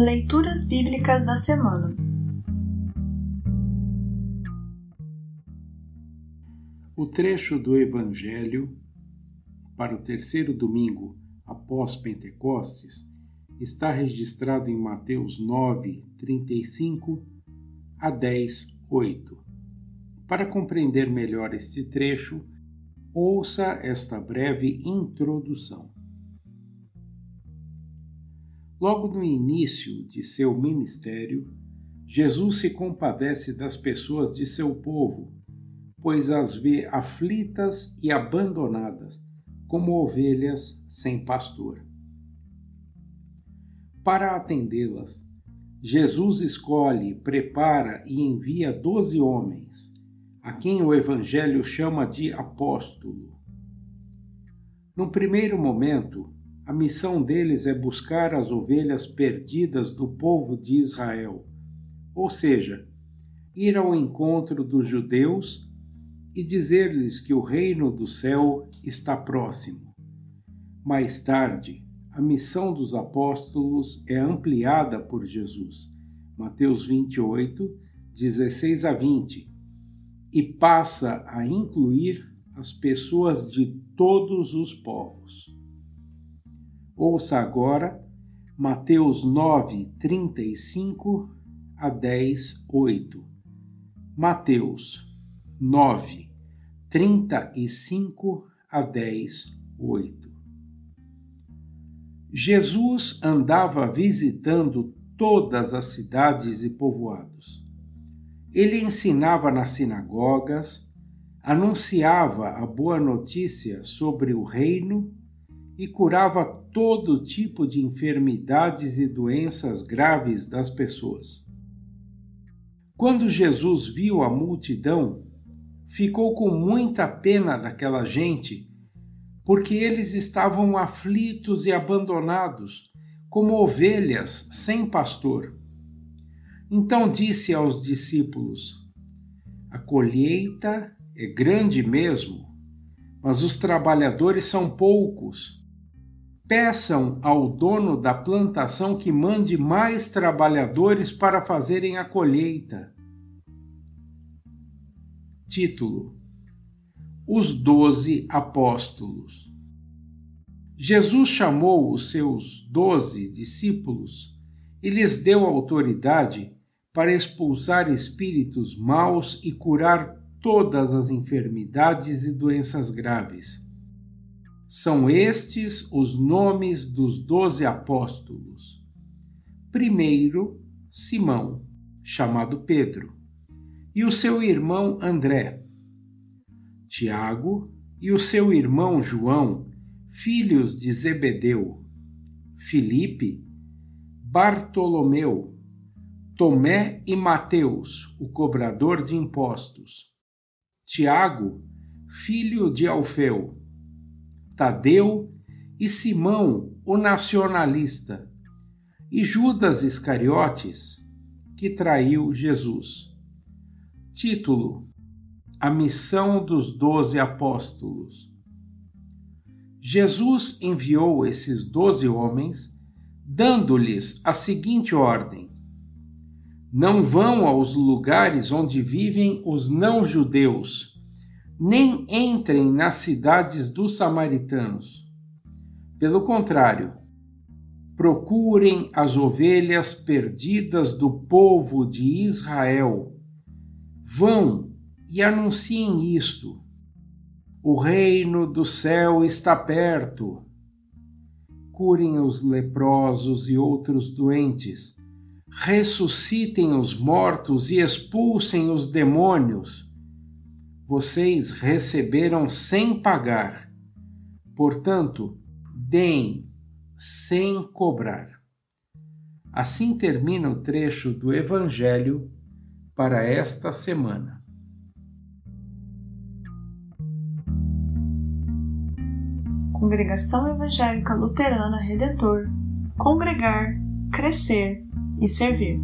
Leituras Bíblicas da Semana O trecho do Evangelho para o terceiro domingo após Pentecostes está registrado em Mateus 9, 35 a 10, 8. Para compreender melhor este trecho, ouça esta breve introdução. Logo no início de seu ministério, Jesus se compadece das pessoas de seu povo, pois as vê aflitas e abandonadas, como ovelhas sem pastor. Para atendê-las, Jesus escolhe, prepara e envia doze homens, a quem o Evangelho chama de apóstolo. No primeiro momento, a missão deles é buscar as ovelhas perdidas do povo de Israel, ou seja, ir ao encontro dos judeus e dizer-lhes que o reino do céu está próximo. Mais tarde, a missão dos apóstolos é ampliada por Jesus. Mateus 28, 16 a 20, e passa a incluir as pessoas de todos os povos. Ouça agora Mateus 9, 35 a 10, 8. Mateus 9, 35 a 10, 8. Jesus andava visitando todas as cidades e povoados. Ele ensinava nas sinagogas, anunciava a boa notícia sobre o reino e curava todo tipo de enfermidades e doenças graves das pessoas. Quando Jesus viu a multidão, ficou com muita pena daquela gente, porque eles estavam aflitos e abandonados, como ovelhas sem pastor. Então disse aos discípulos: A colheita é grande mesmo, mas os trabalhadores são poucos. Peçam ao dono da plantação que mande mais trabalhadores para fazerem a colheita. Título: Os Doze Apóstolos. Jesus chamou os seus doze discípulos e lhes deu autoridade para expulsar espíritos maus e curar todas as enfermidades e doenças graves são estes os nomes dos doze apóstolos. Primeiro, Simão, chamado Pedro, e o seu irmão André. Tiago e o seu irmão João, filhos de Zebedeu. Filipe, Bartolomeu, Tomé e Mateus, o cobrador de impostos. Tiago, filho de Alfeu Tadeu e Simão, o nacionalista, e Judas Iscariotes, que traiu Jesus. Título: A missão dos doze apóstolos. Jesus enviou esses doze homens, dando-lhes a seguinte ordem: Não vão aos lugares onde vivem os não-judeus nem entrem nas cidades dos samaritanos. Pelo contrário, procurem as ovelhas perdidas do povo de Israel. Vão e anunciem isto. O reino do céu está perto. Curem os leprosos e outros doentes. Ressuscitem os mortos e expulsem os demônios vocês receberam sem pagar. Portanto, deem sem cobrar. Assim termina o trecho do Evangelho para esta semana. Congregação Evangélica Luterana Redentor Congregar, Crescer e Servir.